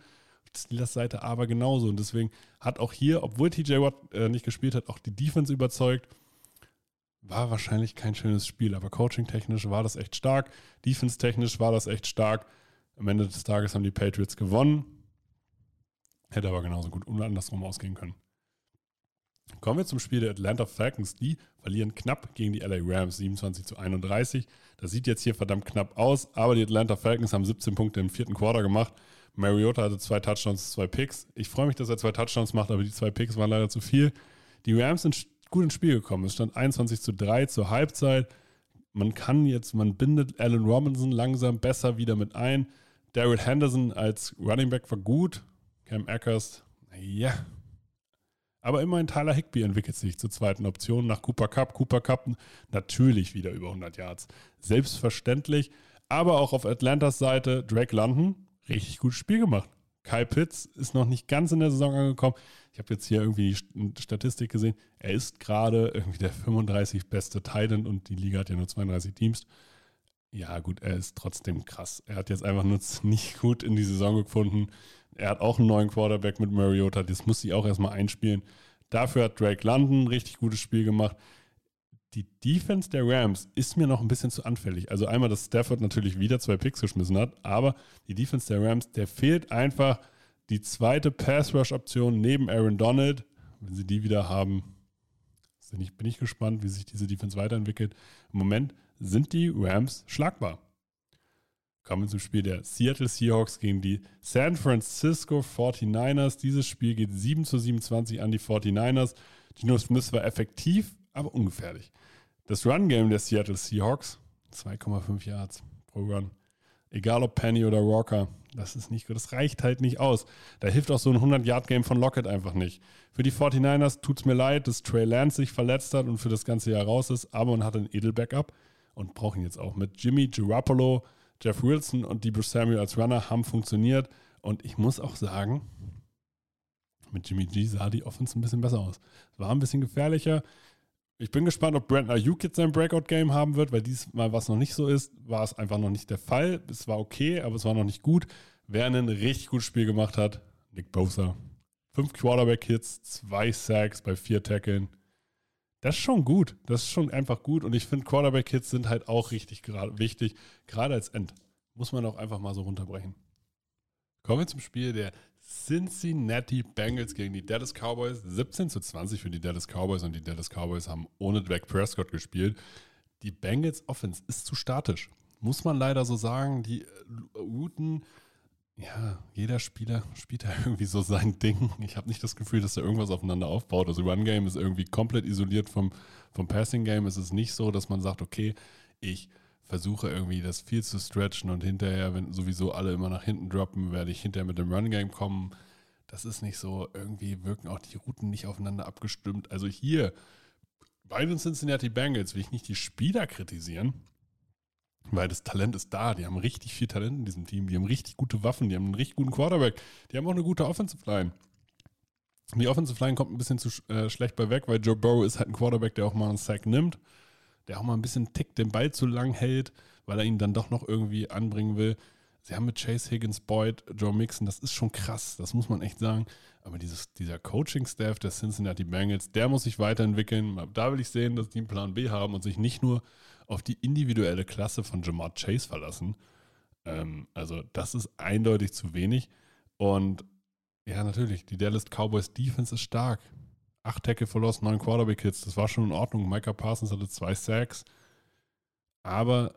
Steelers Seite aber genauso. Und deswegen hat auch hier, obwohl TJ Watt äh, nicht gespielt hat, auch die Defense überzeugt. War wahrscheinlich kein schönes Spiel, aber coaching-technisch war das echt stark. Defense-technisch war das echt stark. Am Ende des Tages haben die Patriots gewonnen. Hätte aber genauso gut andersrum ausgehen können. Kommen wir zum Spiel der Atlanta Falcons. Die verlieren knapp gegen die LA Rams 27 zu 31. Das sieht jetzt hier verdammt knapp aus, aber die Atlanta Falcons haben 17 Punkte im vierten Quarter gemacht. Mariota hatte zwei Touchdowns, zwei Picks. Ich freue mich, dass er zwei Touchdowns macht, aber die zwei Picks waren leider zu viel. Die Rams sind gut ins Spiel gekommen. Es stand 21 zu 3 zur Halbzeit. Man kann jetzt, man bindet Allen Robinson langsam besser wieder mit ein. Daryl Henderson als Running Back war gut. Cam Akers, ja. Aber immerhin Tyler Higby entwickelt sich zur zweiten Option nach Cooper Cup. Cooper Cup natürlich wieder über 100 Yards. Selbstverständlich. Aber auch auf Atlantas Seite Drake London, richtig gutes Spiel gemacht. Kyle Pitts ist noch nicht ganz in der Saison angekommen. Ich habe jetzt hier irgendwie die Statistik gesehen. Er ist gerade irgendwie der 35 beste Titan und die Liga hat ja nur 32 Teams. Ja, gut, er ist trotzdem krass. Er hat jetzt einfach nur <laughs> nicht gut in die Saison gefunden. Er hat auch einen neuen Quarterback mit Mariota. Das muss sie auch erstmal einspielen. Dafür hat Drake London ein richtig gutes Spiel gemacht. Die Defense der Rams ist mir noch ein bisschen zu anfällig. Also einmal, dass Stafford natürlich wieder zwei Picks geschmissen hat, aber die Defense der Rams, der fehlt einfach die zweite Pass-Rush-Option neben Aaron Donald. Wenn sie die wieder haben, bin ich gespannt, wie sich diese Defense weiterentwickelt. Im Moment sind die Rams schlagbar. Kommen wir zum Spiel der Seattle Seahawks gegen die San Francisco 49ers. Dieses Spiel geht 7 zu 27 an die 49ers. Gino Smith war effektiv, aber ungefährlich. Das Run-Game der Seattle Seahawks, 2,5 Yards pro Run. Egal ob Penny oder Walker, das ist nicht gut. Das reicht halt nicht aus. Da hilft auch so ein 100-Yard-Game von Lockett einfach nicht. Für die 49ers tut es mir leid, dass Trey Lance sich verletzt hat und für das ganze Jahr raus ist, aber man hat ein Edel-Backup und braucht ihn jetzt auch. Mit Jimmy Garoppolo, Jeff Wilson und Debo Samuel als Runner haben funktioniert. Und ich muss auch sagen, mit Jimmy G sah die Offense ein bisschen besser aus. War ein bisschen gefährlicher. Ich bin gespannt, ob Brandon Ayuk jetzt sein Breakout-Game haben wird, weil diesmal, was noch nicht so ist, war es einfach noch nicht der Fall. Es war okay, aber es war noch nicht gut. Wer ein richtig gutes Spiel gemacht hat, Nick Bosa. Fünf Quarterback-Hits, zwei Sacks bei vier Tackeln. Das ist schon gut. Das ist schon einfach gut. Und ich finde, Quarterback-Hits sind halt auch richtig wichtig. Gerade als End. Muss man auch einfach mal so runterbrechen. Kommen wir zum Spiel der Cincinnati Bengals gegen die Dallas Cowboys. 17 zu 20 für die Dallas Cowboys und die Dallas Cowboys haben ohne Dak Prescott gespielt. Die Bengals Offense ist zu statisch. Muss man leider so sagen. Die Routen ja, jeder Spieler spielt da <laughs> irgendwie so sein Ding. Ich habe nicht das Gefühl, dass da irgendwas aufeinander aufbaut. Also Run Game ist irgendwie komplett isoliert vom, vom Passing Game. Es ist nicht so, dass man sagt, okay, ich versuche irgendwie das viel zu stretchen und hinterher, wenn sowieso alle immer nach hinten droppen, werde ich hinterher mit dem Run Game kommen. Das ist nicht so. Irgendwie wirken auch die Routen nicht aufeinander abgestimmt. Also hier bei den Cincinnati Bengals will ich nicht die Spieler kritisieren, weil das Talent ist da. Die haben richtig viel Talent in diesem Team. Die haben richtig gute Waffen. Die haben einen richtig guten Quarterback. Die haben auch eine gute Offensive Line. Die Offensive Line kommt ein bisschen zu äh, schlecht bei weg, weil Joe Burrow ist halt ein Quarterback, der auch mal einen Sack nimmt. Der auch mal ein bisschen tickt, den Ball zu lang hält, weil er ihn dann doch noch irgendwie anbringen will. Sie haben mit Chase Higgins, Boyd, Joe Mixon, das ist schon krass, das muss man echt sagen. Aber dieses, dieser Coaching-Staff der Cincinnati Bengals, der muss sich weiterentwickeln. Da will ich sehen, dass die einen Plan B haben und sich nicht nur auf die individuelle Klasse von Jamar Chase verlassen. Ähm, also das ist eindeutig zu wenig. Und ja, natürlich, die Dallas Cowboys Defense ist stark. Acht Tackle verlost, neun Quarterback-Hits, das war schon in Ordnung. Micah Parsons hatte zwei Sacks. Aber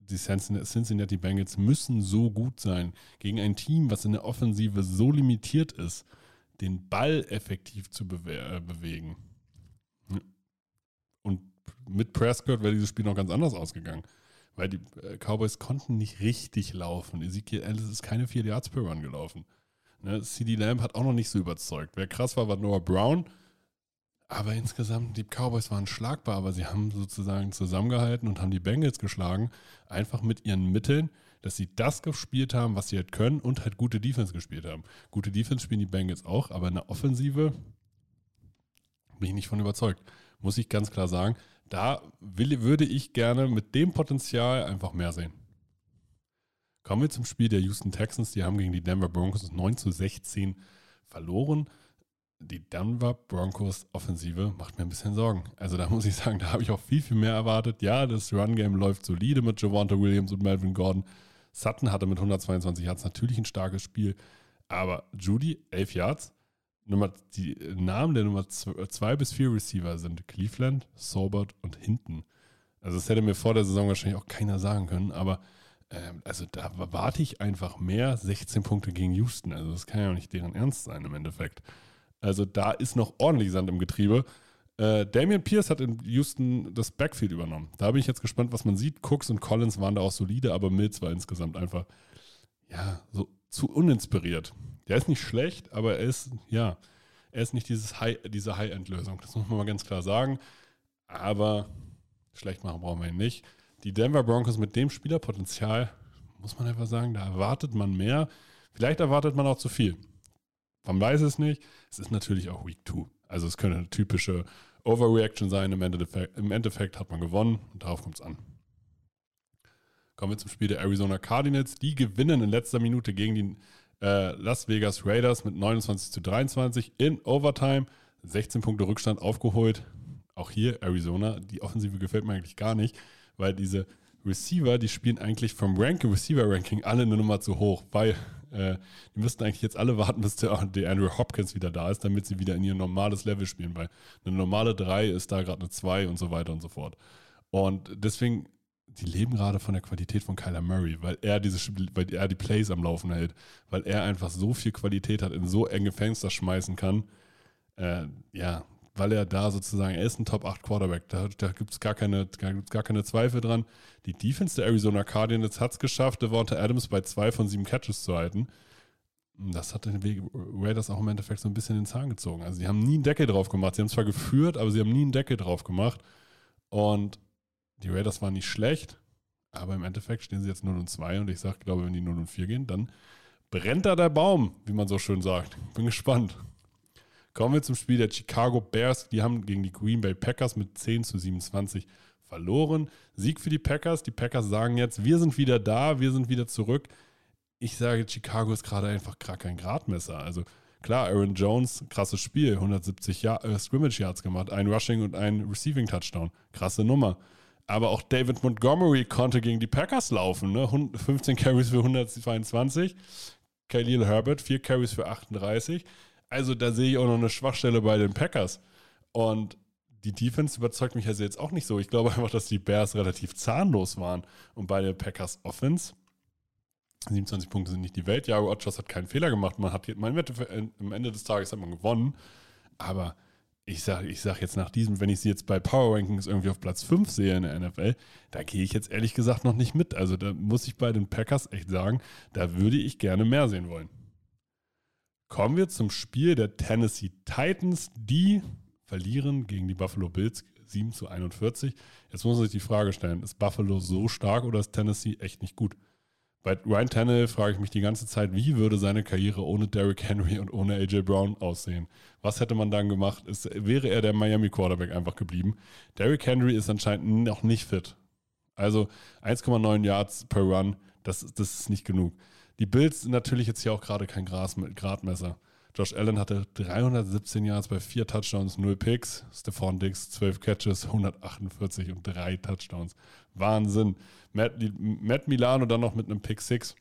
die Cincinnati Bengals müssen so gut sein gegen ein Team, was in der Offensive so limitiert ist, den Ball effektiv zu bewe äh, bewegen. Und mit Prescott wäre dieses Spiel noch ganz anders ausgegangen. Weil die äh, Cowboys konnten nicht richtig laufen. Ezekiel Ellis ist keine 4 Yards per Run gelaufen. Ne? CD Lamb hat auch noch nicht so überzeugt. Wer krass war, war Noah Brown. Aber insgesamt, die Cowboys waren schlagbar, aber sie haben sozusagen zusammengehalten und haben die Bengals geschlagen. Einfach mit ihren Mitteln, dass sie das gespielt haben, was sie halt können und halt gute Defense gespielt haben. Gute Defense spielen die Bengals auch, aber in der Offensive bin ich nicht von überzeugt muss ich ganz klar sagen. Da will, würde ich gerne mit dem Potenzial einfach mehr sehen. Kommen wir zum Spiel der Houston Texans. Die haben gegen die Denver Broncos 9 zu 16 verloren. Die Denver Broncos Offensive macht mir ein bisschen Sorgen. Also da muss ich sagen, da habe ich auch viel, viel mehr erwartet. Ja, das Run-Game läuft solide mit Javante Williams und Melvin Gordon. Sutton hatte mit 122 Yards natürlich ein starkes Spiel. Aber Judy, 11 Yards. Nummer, die Namen der Nummer 2 bis 4 Receiver sind Cleveland, Saubert und Hinton. Also das hätte mir vor der Saison wahrscheinlich auch keiner sagen können, aber ähm, also da warte ich einfach mehr 16 Punkte gegen Houston. Also das kann ja auch nicht deren Ernst sein im Endeffekt. Also da ist noch ordentlich Sand im Getriebe. Äh, Damian Pierce hat in Houston das Backfield übernommen. Da bin ich jetzt gespannt, was man sieht. Cooks und Collins waren da auch solide, aber Mills war insgesamt einfach, ja, so zu uninspiriert. Der ist nicht schlecht, aber er ist, ja, er ist nicht dieses High, diese High-End-Lösung. Das muss man mal ganz klar sagen. Aber schlecht machen brauchen wir ihn nicht. Die Denver Broncos mit dem Spielerpotenzial, muss man einfach sagen, da erwartet man mehr. Vielleicht erwartet man auch zu viel. Man weiß es nicht. Es ist natürlich auch Week 2. Also es könnte eine typische Overreaction sein. Im Endeffekt, im Endeffekt hat man gewonnen und darauf kommt es an. Kommen wir zum Spiel der Arizona Cardinals. Die gewinnen in letzter Minute gegen die äh, Las Vegas Raiders mit 29 zu 23 in Overtime. 16 Punkte Rückstand aufgeholt. Auch hier Arizona. Die Offensive gefällt mir eigentlich gar nicht, weil diese Receiver, die spielen eigentlich vom Ranking, Receiver-Ranking alle eine Nummer zu hoch, weil äh, die müssten eigentlich jetzt alle warten, bis der, der, Andrew Hopkins wieder da ist, damit sie wieder in ihr normales Level spielen, weil eine normale 3 ist da gerade eine 2 und so weiter und so fort. Und deswegen, die leben gerade von der Qualität von Kyler Murray, weil er diese, weil er die Plays am Laufen hält, weil er einfach so viel Qualität hat, in so enge Fenster schmeißen kann. Äh, ja, weil er da sozusagen, er ist ein Top 8 Quarterback. Da, da gibt es gar keine, gar keine Zweifel dran. Die Defense der Arizona Cardinals hat es geschafft, Devonta Adams bei zwei von sieben Catches zu halten. Das hat den Raiders auch im Endeffekt so ein bisschen in den Zahn gezogen. Also, sie haben nie einen Deckel drauf gemacht. Sie haben zwar geführt, aber sie haben nie einen Deckel drauf gemacht. Und die Raiders waren nicht schlecht, aber im Endeffekt stehen sie jetzt 0 und 2. Und ich sage, glaube, wenn die 0 und 4 gehen, dann brennt da der Baum, wie man so schön sagt. Bin gespannt. Kommen wir zum Spiel der Chicago Bears. Die haben gegen die Green Bay Packers mit 10 zu 27 verloren. Sieg für die Packers. Die Packers sagen jetzt, wir sind wieder da, wir sind wieder zurück. Ich sage, Chicago ist gerade einfach gar kein Gradmesser. Also klar, Aaron Jones, krasses Spiel, 170 Jahr, äh, Scrimmage Yards gemacht, ein Rushing und ein Receiving Touchdown. Krasse Nummer. Aber auch David Montgomery konnte gegen die Packers laufen. Ne? 15 Carries für 122. Khalil Herbert, 4 Carries für 38. Also da sehe ich auch noch eine Schwachstelle bei den Packers. Und die Defense überzeugt mich also jetzt auch nicht so. Ich glaube einfach, dass die Bears relativ zahnlos waren. Und bei den Packers Offense, 27 Punkte sind nicht die Welt. Ja, Rodgers hat keinen Fehler gemacht. Man hat man, am Ende des Tages hat man gewonnen. Aber ich sage ich sag jetzt nach diesem, wenn ich sie jetzt bei Power Rankings irgendwie auf Platz 5 sehe in der NFL, da gehe ich jetzt ehrlich gesagt noch nicht mit. Also da muss ich bei den Packers echt sagen, da würde ich gerne mehr sehen wollen. Kommen wir zum Spiel der Tennessee Titans. Die verlieren gegen die Buffalo Bills 7 zu 41. Jetzt muss man sich die Frage stellen, ist Buffalo so stark oder ist Tennessee echt nicht gut? Bei Ryan Tannehill frage ich mich die ganze Zeit, wie würde seine Karriere ohne Derrick Henry und ohne AJ Brown aussehen? Was hätte man dann gemacht? Ist, wäre er der Miami Quarterback einfach geblieben? Derrick Henry ist anscheinend noch nicht fit. Also 1,9 Yards per Run, das, das ist nicht genug. Die Bills sind natürlich jetzt hier auch gerade kein Gras Gradmesser. Josh Allen hatte 317 Yards bei vier Touchdowns, 0 Picks. Stephon Diggs 12 Catches, 148 und drei Touchdowns. Wahnsinn. Matt, Matt Milano dann noch mit einem Pick 6.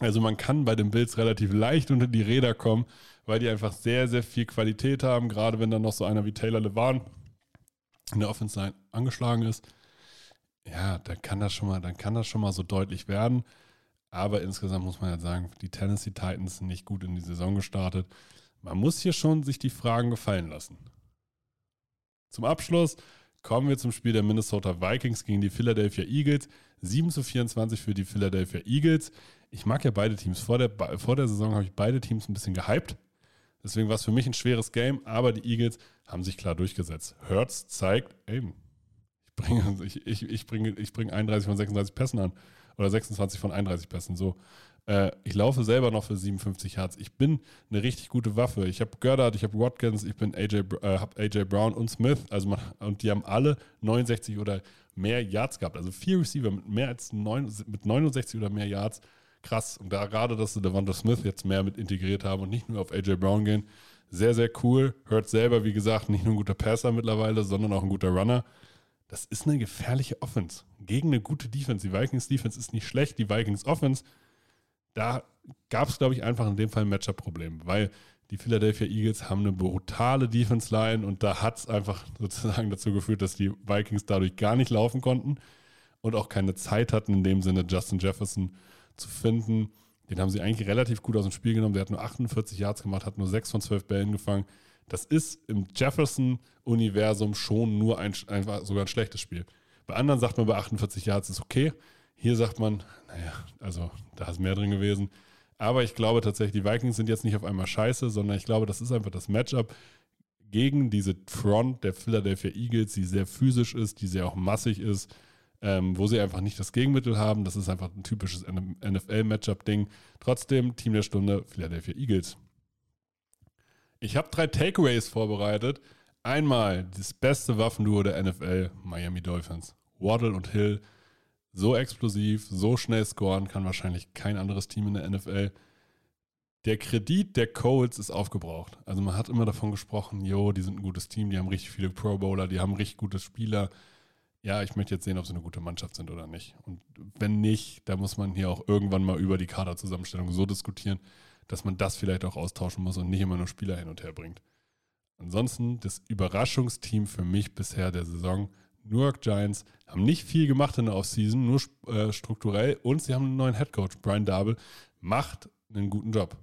Also man kann bei den Bills relativ leicht unter die Räder kommen, weil die einfach sehr, sehr viel Qualität haben, gerade wenn dann noch so einer wie Taylor Levan in der Offense angeschlagen ist. Ja, dann kann das schon mal, dann kann das schon mal so deutlich werden. Aber insgesamt muss man ja sagen, die Tennessee Titans sind nicht gut in die Saison gestartet. Man muss hier schon sich die Fragen gefallen lassen. Zum Abschluss kommen wir zum Spiel der Minnesota Vikings gegen die Philadelphia Eagles. 7 zu 24 für die Philadelphia Eagles. Ich mag ja beide Teams. Vor der, vor der Saison habe ich beide Teams ein bisschen gehypt. Deswegen war es für mich ein schweres Game, aber die Eagles haben sich klar durchgesetzt. Hertz zeigt, ey, ich bringe, ich, ich, ich bringe, ich bringe 31 von 36 Pässen an oder 26 von 31 Pässen. So. Äh, ich laufe selber noch für 57 Yards. Ich bin eine richtig gute Waffe. Ich habe Goddard, ich habe Watkins, ich bin AJ, äh, habe AJ Brown und Smith. Also man, und die haben alle 69 oder mehr Yards gehabt. Also vier Receiver mit mehr als neun, mit 69 oder mehr Yards. Krass. Und da gerade, dass sie Devonta Smith jetzt mehr mit integriert haben und nicht nur auf AJ Brown gehen, sehr, sehr cool. Hört selber, wie gesagt, nicht nur ein guter Passer mittlerweile, sondern auch ein guter Runner. Das ist eine gefährliche Offense. Gegen eine gute Defense. Die Vikings Defense ist nicht schlecht. Die Vikings Offense, da gab es, glaube ich, einfach in dem Fall ein Matchup-Problem, weil die Philadelphia Eagles haben eine brutale Defense-Line und da hat es einfach <laughs> sozusagen dazu geführt, dass die Vikings dadurch gar nicht laufen konnten und auch keine Zeit hatten, in dem Sinne Justin Jefferson zu finden. Den haben sie eigentlich relativ gut aus dem Spiel genommen. Der hat nur 48 Yards gemacht, hat nur 6 von 12 Bällen gefangen. Das ist im Jefferson-Universum schon nur ein, einfach sogar ein schlechtes Spiel. Bei anderen sagt man, bei 48 Yards ist okay. Hier sagt man, naja, also da ist mehr drin gewesen. Aber ich glaube tatsächlich, die Vikings sind jetzt nicht auf einmal scheiße, sondern ich glaube, das ist einfach das Matchup gegen diese Front der Philadelphia Eagles, die sehr physisch ist, die sehr auch massig ist ähm, wo sie einfach nicht das Gegenmittel haben. Das ist einfach ein typisches NFL-Matchup-Ding. Trotzdem, Team der Stunde, Philadelphia Eagles. Ich habe drei Takeaways vorbereitet. Einmal das beste Waffenduo der NFL, Miami Dolphins. Waddle und Hill, so explosiv, so schnell scoren kann wahrscheinlich kein anderes Team in der NFL. Der Kredit der Colts ist aufgebraucht. Also man hat immer davon gesprochen, jo, die sind ein gutes Team, die haben richtig viele Pro Bowler, die haben richtig gute Spieler ja, ich möchte jetzt sehen, ob sie eine gute Mannschaft sind oder nicht. Und wenn nicht, dann muss man hier auch irgendwann mal über die Kaderzusammenstellung so diskutieren, dass man das vielleicht auch austauschen muss und nicht immer nur Spieler hin und her bringt. Ansonsten das Überraschungsteam für mich bisher der Saison. New York Giants haben nicht viel gemacht in der Offseason, nur äh, strukturell und sie haben einen neuen Headcoach. Brian Dabel macht einen guten Job.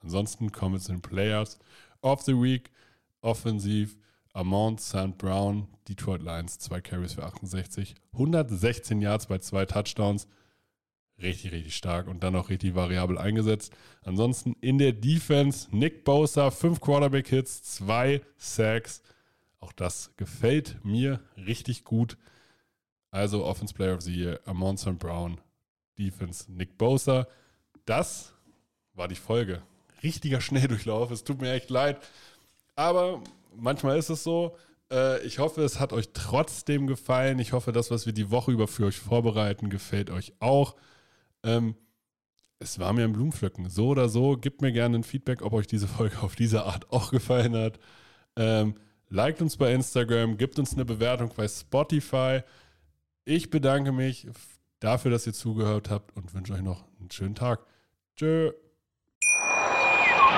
Ansonsten kommen wir zu den Players of the Week. Offensiv Amount St. Brown, Detroit Lions, zwei Carries für 68, 116 Yards bei zwei Touchdowns. Richtig, richtig stark und dann auch richtig variabel eingesetzt. Ansonsten in der Defense Nick Bosa, fünf Quarterback-Hits, zwei Sacks. Auch das gefällt mir richtig gut. Also Offense Player of the Year, Amon St. Brown, Defense Nick Bosa. Das war die Folge. Richtiger Schnelldurchlauf. Es tut mir echt leid. Aber manchmal ist es so. Äh, ich hoffe, es hat euch trotzdem gefallen. Ich hoffe, das, was wir die Woche über für euch vorbereiten, gefällt euch auch. Ähm, es war mir ein Blumenpflücken. So oder so, gebt mir gerne ein Feedback, ob euch diese Folge auf diese Art auch gefallen hat. Ähm, liked uns bei Instagram, gebt uns eine Bewertung bei Spotify. Ich bedanke mich dafür, dass ihr zugehört habt und wünsche euch noch einen schönen Tag. Tschö.